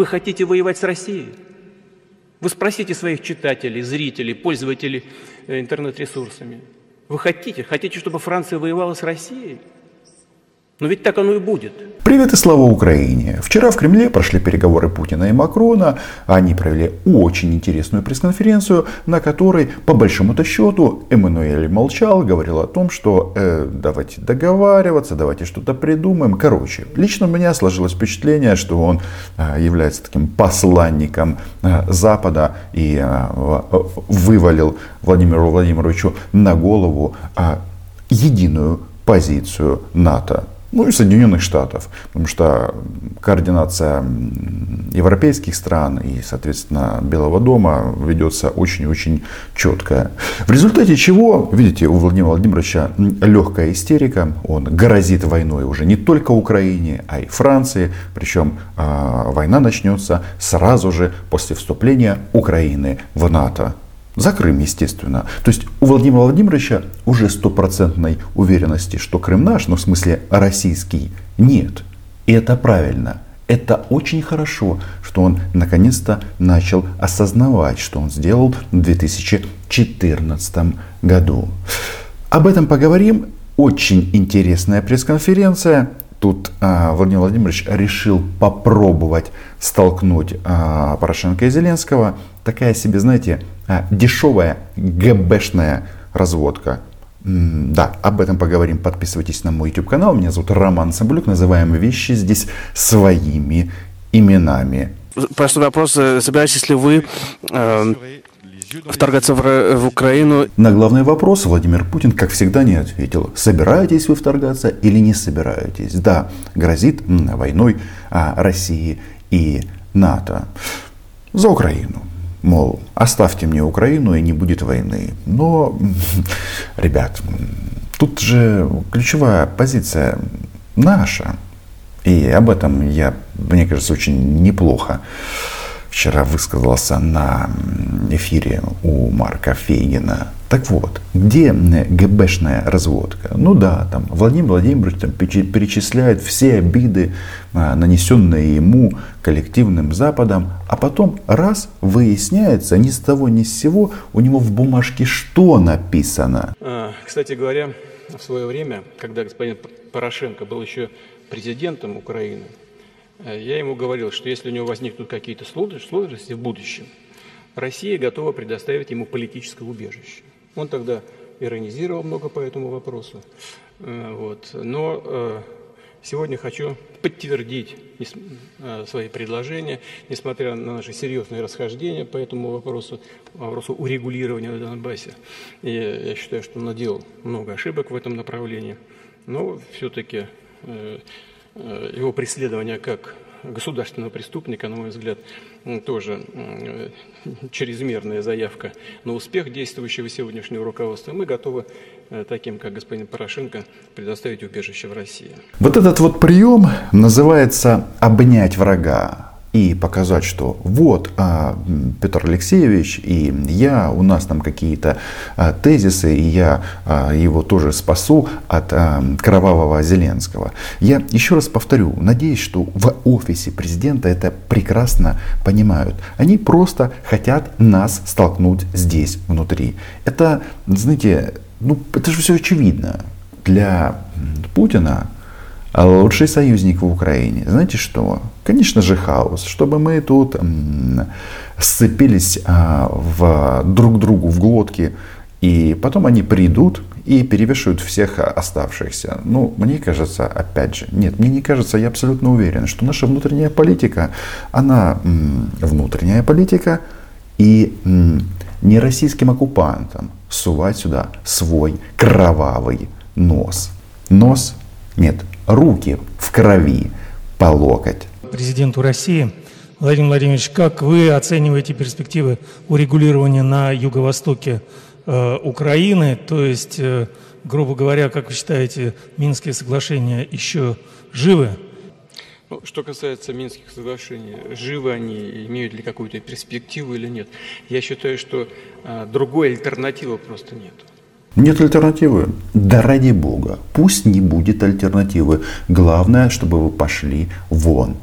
вы хотите воевать с Россией? Вы спросите своих читателей, зрителей, пользователей э, интернет-ресурсами. Вы хотите? Хотите, чтобы Франция воевала с Россией? Но ведь так оно и будет. Привет и слава Украине! Вчера в Кремле прошли переговоры Путина и Макрона. Они провели очень интересную пресс-конференцию, на которой, по большому-то счету, Эммануэль молчал, говорил о том, что э, давайте договариваться, давайте что-то придумаем. Короче, лично у меня сложилось впечатление, что он э, является таким посланником э, Запада и э, вывалил Владимиру Владимировичу на голову э, единую позицию НАТО ну и Соединенных Штатов, потому что координация европейских стран и, соответственно, Белого дома ведется очень-очень четкая. В результате чего, видите, у Владимира Владимировича легкая истерика, он грозит войной уже не только Украине, а и Франции, причем э, война начнется сразу же после вступления Украины в НАТО. За Крым, естественно. То есть у Владимира Владимировича уже стопроцентной уверенности, что Крым наш, но в смысле российский, нет. И это правильно. Это очень хорошо, что он наконец-то начал осознавать, что он сделал в 2014 году. Об этом поговорим. Очень интересная пресс-конференция. Тут а, Владимир Владимирович решил попробовать столкнуть а, Порошенко и Зеленского. Такая себе, знаете, дешевая ГБшная разводка. Да, об этом поговорим. Подписывайтесь на мой YouTube канал. Меня зовут Роман Самбулюк. Называем вещи здесь своими именами. Простой вопрос. Э, собираетесь ли вы э, вторгаться в, в Украину. На главный вопрос Владимир Путин, как всегда, не ответил. Собираетесь вы вторгаться или не собираетесь? Да, грозит войной а, России и НАТО. За Украину. Мол, оставьте мне Украину и не будет войны. Но, ребят, тут же ключевая позиция наша. И об этом я, мне кажется, очень неплохо вчера высказался на эфире у Марка Фейгина. Так вот, где ГБшная разводка? Ну да, там Владимир Владимирович там, перечисляет все обиды, а, нанесенные ему коллективным Западом, а потом раз выясняется ни с того ни с сего у него в бумажке что написано. А, кстати говоря, в свое время, когда господин Порошенко был еще президентом Украины, я ему говорил, что если у него возникнут какие-то сложности в будущем, Россия готова предоставить ему политическое убежище. Он тогда иронизировал много по этому вопросу. Э, вот. Но э, сегодня хочу подтвердить свои предложения, несмотря на наши серьезные расхождения по этому вопросу, вопросу урегулирования на Донбассе. И я считаю, что он наделал много ошибок в этом направлении, но все-таки Э, его преследование как государственного преступника, на мой взгляд, тоже э, чрезмерная заявка на успех действующего сегодняшнего руководства. Мы готовы э, таким, как господин Порошенко, предоставить убежище в России. Вот этот вот прием называется «обнять врага» и показать, что вот а, Петр Алексеевич и я, у нас там какие-то а, тезисы, и я а, его тоже спасу от а, кровавого Зеленского. Я еще раз повторю, надеюсь, что в офисе президента это прекрасно понимают. Они просто хотят нас столкнуть здесь, внутри. Это, знаете, ну, это же все очевидно. Для Путина лучший союзник в Украине. Знаете что? Конечно же хаос. Чтобы мы тут сцепились а, в друг другу в глотки. И потом они придут и перевешивают всех оставшихся. Ну, мне кажется, опять же, нет, мне не кажется, я абсолютно уверен, что наша внутренняя политика, она внутренняя политика, и не российским оккупантам сувать сюда свой кровавый нос. Нос, нет, руки в крови по локоть. Президенту России Владимир Владимирович, как вы оцениваете перспективы урегулирования на юго-востоке э, Украины? То есть, э, грубо говоря, как вы считаете, Минские соглашения еще живы? Ну, что касается Минских соглашений, живы они, имеют ли какую-то перспективу или нет, я считаю, что э, другой альтернативы просто нет. Нет альтернативы? Да ради бога, пусть не будет альтернативы. Главное, чтобы вы пошли вон.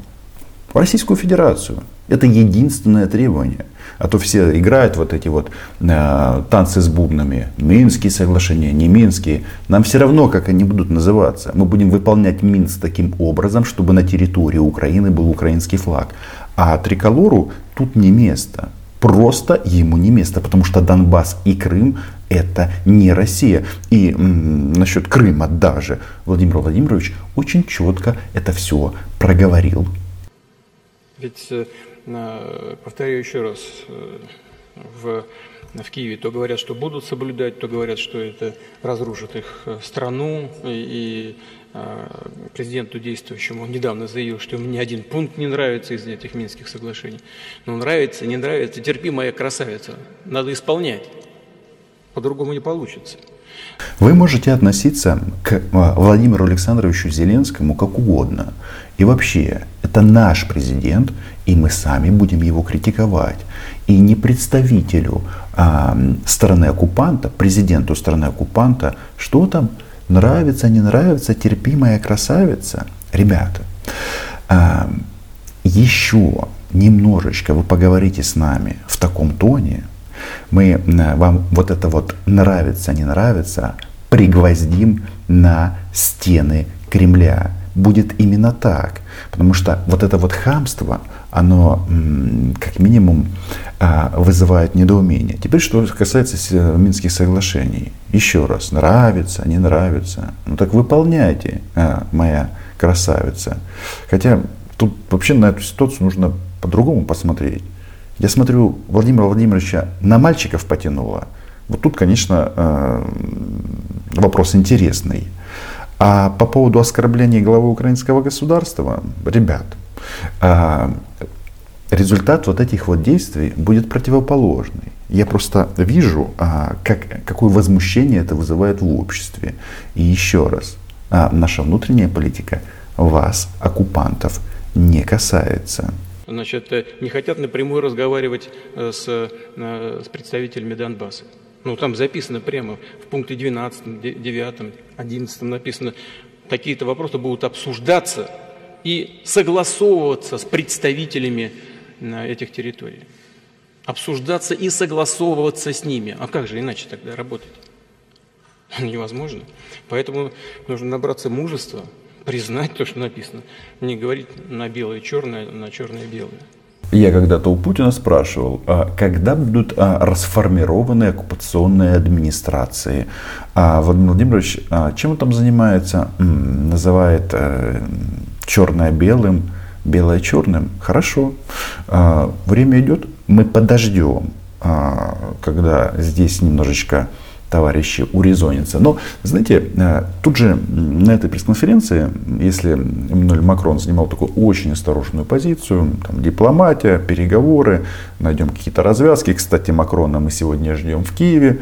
в Российскую Федерацию. Это единственное требование. А то все играют вот эти вот э, танцы с бубнами. Минские соглашения, не Минские. Нам все равно, как они будут называться. Мы будем выполнять Минск таким образом, чтобы на территории Украины был украинский флаг. А триколору тут не место. Просто ему не место, потому что Донбасс и Крым это не Россия. И м, насчет Крыма даже Владимир Владимирович очень четко это все проговорил. Ведь, э, повторяю еще раз, э, в, в Киеве то говорят, что будут соблюдать, то говорят, что это разрушит их э, страну. И, и президенту действующему он недавно заявил, что ему ни один пункт не нравится из этих Минских соглашений. Но нравится, не нравится, терпи, моя красавица, надо исполнять. По-другому не получится. Вы можете относиться к Владимиру Александровичу Зеленскому как угодно. И вообще, это наш президент, и мы сами будем его критиковать. И не представителю а, стороны оккупанта, президенту страны оккупанта, что там нравится, не нравится, терпимая красавица. Ребята, а, еще немножечко вы поговорите с нами в таком тоне, мы вам вот это вот нравится, не нравится, пригвоздим на стены Кремля будет именно так. Потому что вот это вот хамство, оно как минимум а, вызывает недоумение. Теперь, что касается Минских соглашений. Еще раз, нравится, не нравится. Ну так выполняйте, а, моя красавица. Хотя тут вообще на эту ситуацию нужно по-другому посмотреть. Я смотрю, Владимира Владимировича на мальчиков потянуло. Вот тут, конечно, а, вопрос интересный. А по поводу оскорбления главы украинского государства, ребят, результат вот этих вот действий будет противоположный. Я просто вижу, а, как, какое возмущение это вызывает в обществе. И еще раз, а, наша внутренняя политика вас, оккупантов, не касается. Значит, э, не хотят напрямую разговаривать э, с, э, с представителями Донбасса. Ну, там записано прямо в пункте 12, 9, 11 написано, какие-то вопросы будут обсуждаться и согласовываться с представителями этих территорий. Обсуждаться и согласовываться с ними. А как же иначе тогда работать? Невозможно. Поэтому нужно набраться мужества, признать то, что написано. Не говорить на белое черное, на черное белое. Я когда-то у Путина спрашивал, а когда будут а, расформированы оккупационные администрации. А Владимир Владимирович, а, чем он там занимается? М-м, называет э, черное белым, белое черным. Хорошо. А, время идет, мы подождем, а, когда здесь немножечко товарищи урезонятся. Но, знаете, э, тут же на этой пресс-конференции, если Эммануэль Макрон занимал такую очень осторожную позицию, там, дипломатия, переговоры, найдем какие-то развязки, кстати, Макрона мы сегодня ждем в Киеве,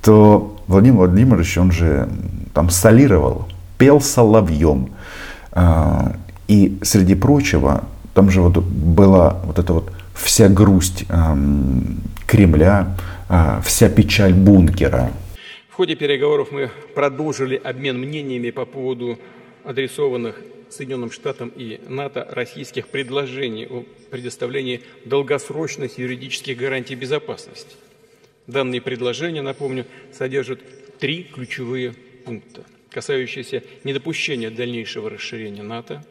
то Владимир Владимирович, он же там солировал, пел соловьем. А, и среди прочего, там же вот была вот эта вот вся грусть Кремля, а, вся печаль бункера. В ходе переговоров мы продолжили обмен мнениями по поводу адресованных Соединенным Штатам и НАТО российских предложений о предоставлении долгосрочных юридических гарантий безопасности. Данные предложения, напомню, содержат три ключевые пункта, касающиеся недопущения дальнейшего расширения НАТО,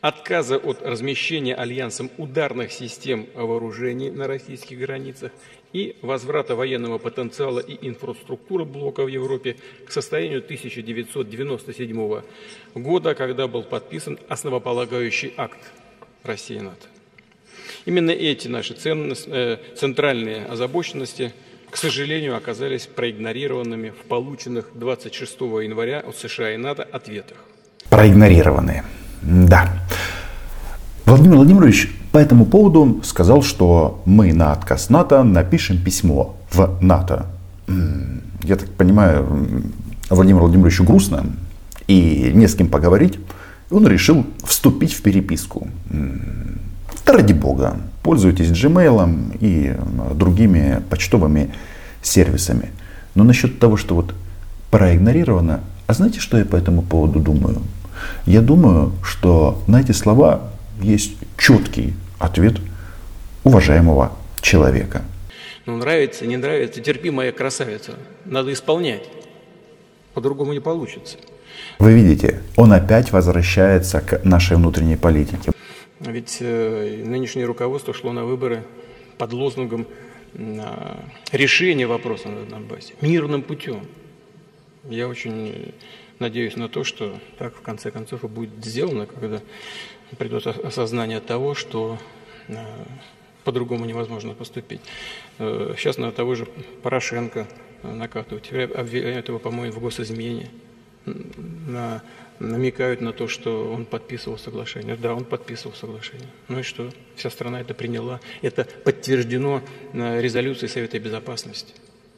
отказа от размещения альянсом ударных систем вооружений на российских границах и возврата военного потенциала и инфраструктуры блока в Европе к состоянию 1997 года, когда был подписан основополагающий акт России и НАТО. Именно эти наши ценности, э, центральные озабоченности, к сожалению, оказались проигнорированными в полученных 26 января от США и НАТО ответах. Проигнорированные. Да. Владимир Владимирович по этому поводу сказал, что мы на отказ НАТО напишем письмо в НАТО. Я так понимаю, Владимиру Владимировичу грустно и не с кем поговорить. Он решил вступить в переписку. Да ради бога, пользуйтесь Gmail и другими почтовыми сервисами. Но насчет того, что вот проигнорировано, а знаете, что я по этому поводу думаю? Я думаю, что на эти слова есть четкий ответ уважаемого человека. Ну, нравится, не нравится, терпи, моя красавица. Надо исполнять. По-другому не получится. Вы видите, он опять возвращается к нашей внутренней политике. Ведь э, нынешнее руководство шло на выборы под лозунгом э, решения вопроса на Донбассе мирным путем. Я очень надеюсь на то, что так в конце концов и будет сделано, когда придет осознание того, что э, по-другому невозможно поступить. Э, сейчас на того же Порошенко накатывают. Обвиняют его, по-моему, в госизмене. На, намекают на то, что он подписывал соглашение. Да, он подписывал соглашение. Ну и что? Вся страна это приняла. Это подтверждено резолюцией Совета Безопасности.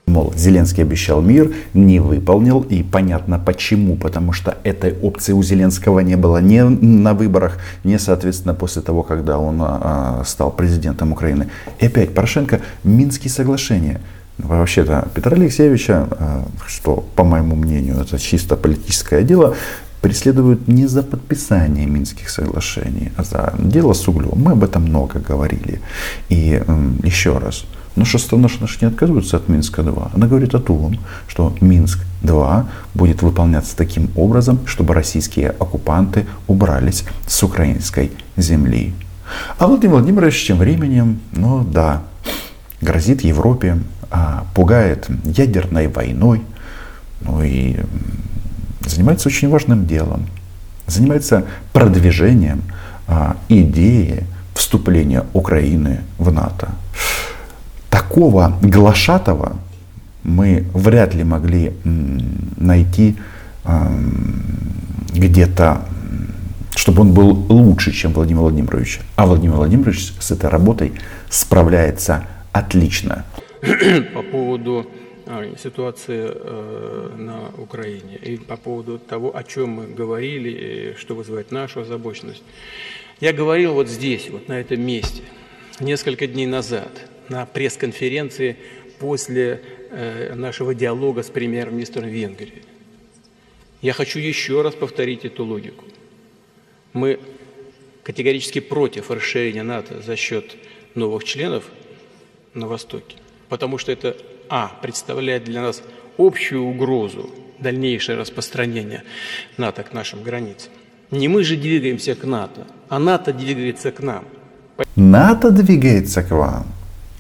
Мол, Зеленский обещал мир, не выполнил, и понятно почему, потому что этой опции у Зеленского не было ни на выборах, ни, соответственно, после того, когда он а, стал президентом Украины. И опять Порошенко, Минские соглашения. Вообще-то Петра Алексеевича, а, что, по моему мнению, это чисто политическое дело, преследуют не за подписание Минских соглашений, а за дело с углем. Мы об этом много говорили. И еще раз, но что страна наша не отказывается от Минска-2. Она говорит о том, что Минск-2 будет выполняться таким образом, чтобы российские оккупанты убрались с украинской земли. А Владимир Владимирович тем временем, ну да, грозит Европе, а, пугает ядерной войной, ну и занимается очень важным делом. Занимается продвижением а, идеи вступления Украины в НАТО такого глашатого мы вряд ли могли найти где-то, чтобы он был лучше, чем Владимир Владимирович. А Владимир Владимирович с этой работой справляется отлично. По поводу а, ситуации э, на Украине и по поводу того, о чем мы говорили, что вызывает нашу озабоченность. Я говорил вот здесь, вот на этом месте, несколько дней назад – на пресс-конференции после э, нашего диалога с премьер-министром Венгрии. Я хочу еще раз повторить эту логику. Мы категорически против расширения НАТО за счет новых членов на Востоке, потому что это, а, представляет для нас общую угрозу дальнейшее распространение НАТО к нашим границам. Не мы же двигаемся к НАТО, а НАТО двигается к нам. НАТО двигается к вам.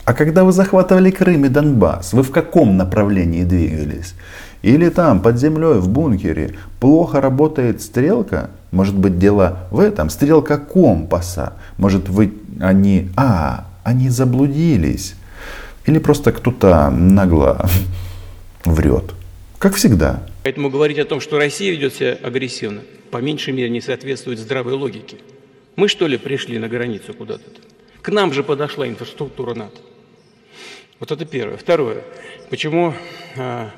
А когда вы захватывали Крым и Донбасс, вы в каком направлении двигались? Или там, под землей, в бункере, плохо работает стрелка? Может быть, дело в этом? Стрелка компаса. Может, вы, они, а, они заблудились. Или просто кто-то нагло врет. Как всегда. Поэтому говорить о том, что Россия ведет себя агрессивно, по меньшей мере не соответствует здравой логике. Мы что ли пришли на границу куда-то? К нам же подошла инфраструктура НАТО. Вот это первое. Второе. Почему э,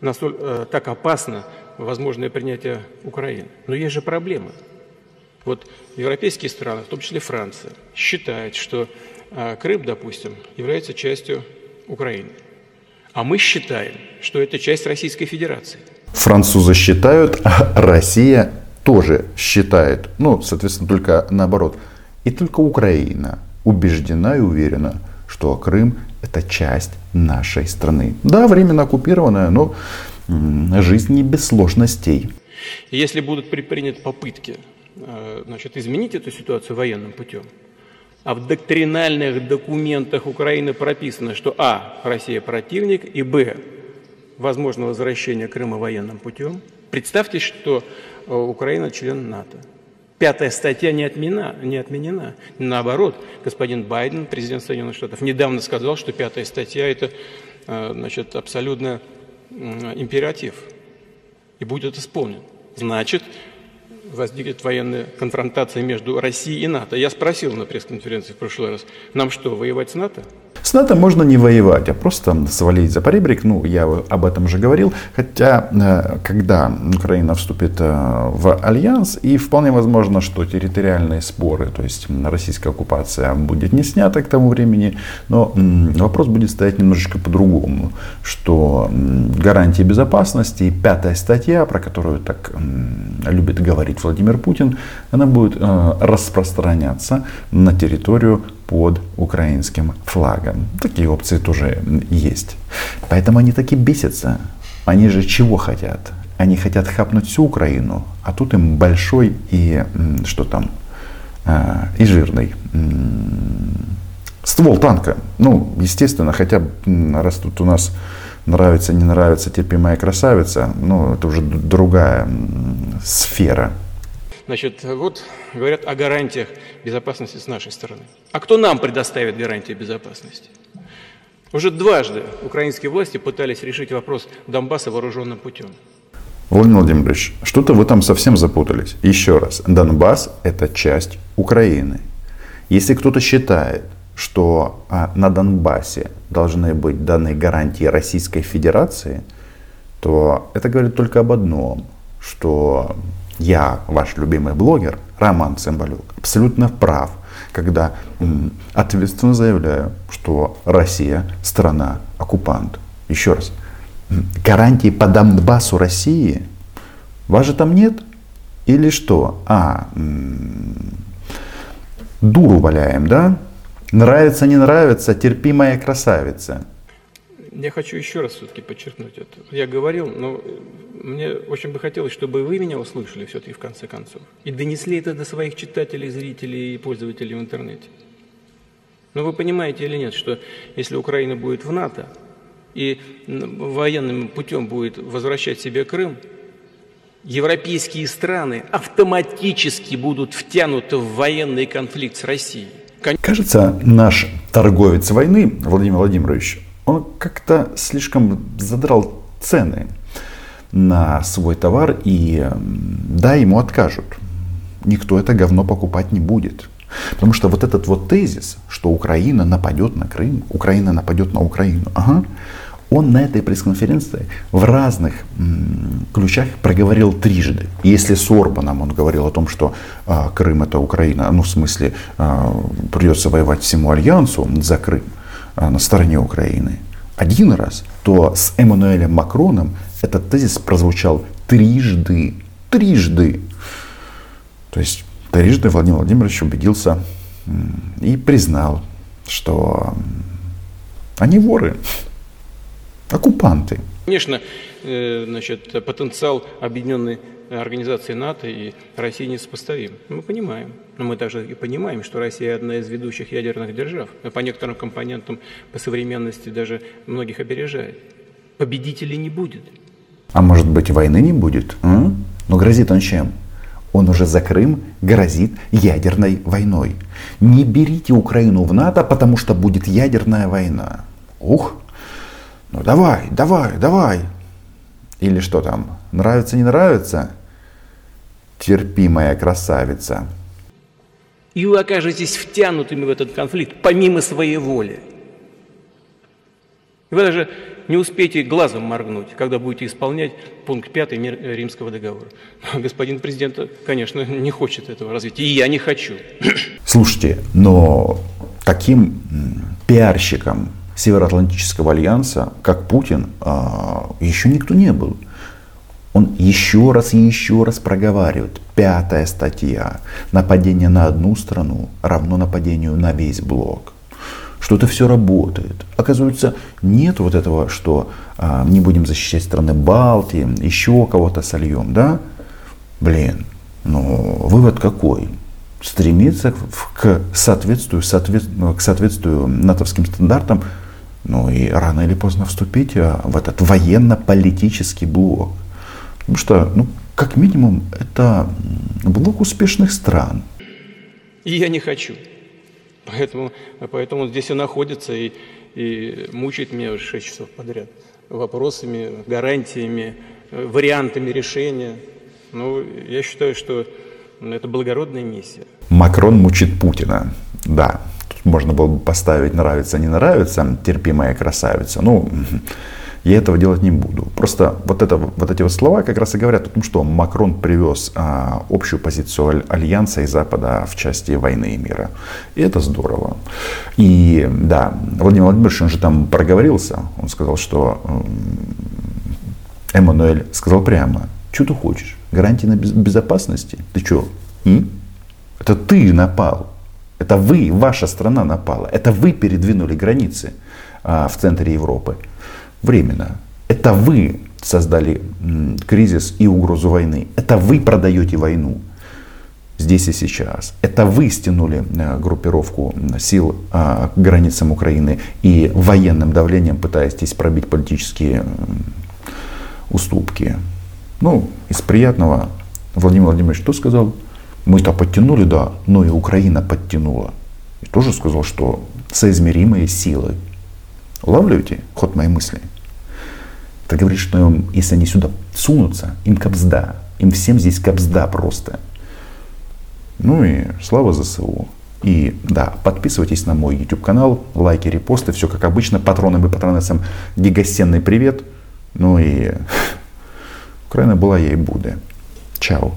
настоль, э, так опасно возможное принятие Украины? Но есть же проблемы. Вот европейские страны, в том числе Франция, считают, что Крым, допустим, является частью Украины. А мы считаем, что это часть Российской Федерации. Французы считают, а Россия тоже считает. Ну, соответственно, только наоборот. И только Украина убеждена и уверена, что Крым это часть нашей страны. Да, временно оккупированная, но жизнь не без сложностей. Если будут предприняты попытки э, значит, изменить эту ситуацию военным путем, а в доктринальных документах Украины прописано, что А. Россия противник, и Б. Возможно возвращение Крыма военным путем, представьте, что э, Украина член НАТО. Пятая статья не отменена, не отменена. Наоборот, господин Байден, президент Соединенных Штатов, недавно сказал, что пятая статья – это э, значит, абсолютно императив и будет исполнен. Значит, возникнет военная конфронтация между Россией и НАТО. Я спросил на пресс-конференции в прошлый раз, нам что, воевать с НАТО? С НАТО можно не воевать, а просто свалить за поребрик. Ну, я об этом же говорил. Хотя, э, когда Украина вступит э, в альянс, и вполне возможно, что территориальные споры, то есть российская оккупация будет не снята к тому времени, но вопрос будет стоять немножечко по-другому, что гарантии безопасности пятая статья, про которую так любит говорить Владимир Путин, она будет э, распространяться на территорию под украинским флагом. Такие опции тоже есть. Поэтому они таки бесятся. Они же чего хотят? Они хотят хапнуть всю Украину, а тут им большой и что там, э, и жирный ствол танка. Ну, естественно, хотя раз тут у нас нравится, не нравится терпимая красавица, ну, это уже другая сфера. Значит, вот говорят о гарантиях безопасности с нашей стороны. А кто нам предоставит гарантии безопасности? Уже дважды украинские власти пытались решить вопрос Донбасса вооруженным путем. Владимир Владимирович, что-то вы там совсем запутались. Еще раз, Донбасс – это часть Украины. Если кто-то считает, что а, на Донбассе должны быть даны гарантии Российской Федерации, то это говорит только об одном, что я, ваш любимый блогер, Роман Цымбалюк, абсолютно прав, когда ответственно заявляю, что Россия страна оккупант. Еще раз, гарантии по Донбассу России, вас же там нет? Или что? А, дуру валяем, да? Нравится, не нравится, терпимая красавица. Я хочу еще раз все-таки подчеркнуть это. Я говорил, но мне очень бы хотелось, чтобы вы меня услышали все-таки в конце концов. И донесли это до своих читателей, зрителей и пользователей в интернете. Но вы понимаете или нет, что если Украина будет в НАТО и военным путем будет возвращать себе Крым, европейские страны автоматически будут втянуты в военный конфликт с Россией. Кажется, наш торговец войны, Владимир Владимирович, он как-то слишком задрал цены на свой товар, и да, ему откажут. Никто это говно покупать не будет. Потому что вот этот вот тезис, что Украина нападет на Крым, Украина нападет на Украину, ага, он на этой пресс-конференции в разных м, ключах проговорил трижды. Если с Орбаном он говорил о том, что а, Крым это Украина, ну в смысле а, придется воевать всему альянсу за Крым а, на стороне Украины, один раз, то с Эммануэлем Макроном этот тезис прозвучал трижды. Трижды. То есть трижды Владимир Владимирович убедился и признал, что они воры оккупанты. Конечно, э, значит, потенциал объединенной организации НАТО и России несопоставим. Мы понимаем. Но мы также и понимаем, что Россия одна из ведущих ядерных держав. По некоторым компонентам по современности даже многих опережает. Победителей не будет. А может быть войны не будет? А? Но грозит он чем? Он уже за Крым грозит ядерной войной. Не берите Украину в НАТО, потому что будет ядерная война. Ух, ну давай, давай, давай. Или что там, нравится, не нравится? Терпимая красавица. И вы окажетесь втянутыми в этот конфликт помимо своей воли. И вы даже не успеете глазом моргнуть, когда будете исполнять пункт 5 Римского договора. Господин президент, конечно, не хочет этого развития, и я не хочу. Слушайте, но таким пиарщиком Североатлантического альянса, как Путин, а, еще никто не был. Он еще раз и еще раз проговаривает. Пятая статья. Нападение на одну страну равно нападению на весь блок. Что это все работает. Оказывается, нет вот этого, что а, не будем защищать страны Балтии, еще кого-то сольем, да? Блин, ну вывод какой? Стремиться к соответствию, соответствию, к соответствию натовским стандартам ну и рано или поздно вступить а, в этот военно-политический блок. Потому что, ну, как минимум, это блок успешных стран. И я не хочу. Поэтому, поэтому здесь и находится и, и мучает меня уже 6 часов подряд вопросами, гарантиями, вариантами решения. Ну, я считаю, что это благородная миссия. Макрон мучит Путина. Да, можно было бы поставить нравится, не нравится, терпимая красавица. Ну, я этого делать не буду. Просто вот, это, вот эти вот слова как раз и говорят о том, что Макрон привез а, общую позицию Альянса и Запада в части войны и мира. И это здорово. И да, Владимир Владимирович, он же там проговорился. Он сказал, что Эммануэль сказал прямо, что ты хочешь? Гарантии на безопасности? Ты что? М? Это ты напал. Это вы, ваша страна напала. Это вы передвинули границы а, в центре Европы временно. Это вы создали кризис и угрозу войны. Это вы продаете войну здесь и сейчас. Это вы стянули э, группировку сил а, к границам Украины и военным давлением пытаетесь пробить политические уступки. Ну, из приятного Владимир Владимирович что сказал? Мы-то подтянули, да, но и Украина подтянула. И тоже сказал, что соизмеримые силы. Улавливаете ход моей мысли? Это говорит, что если они сюда сунутся, им капзда. Им всем здесь капзда просто. Ну и слава ЗСУ. И да, подписывайтесь на мой YouTube канал, лайки, репосты, все как обычно, патронам и патронессам гигасенный привет. Ну и Украина была, и буду. Чао.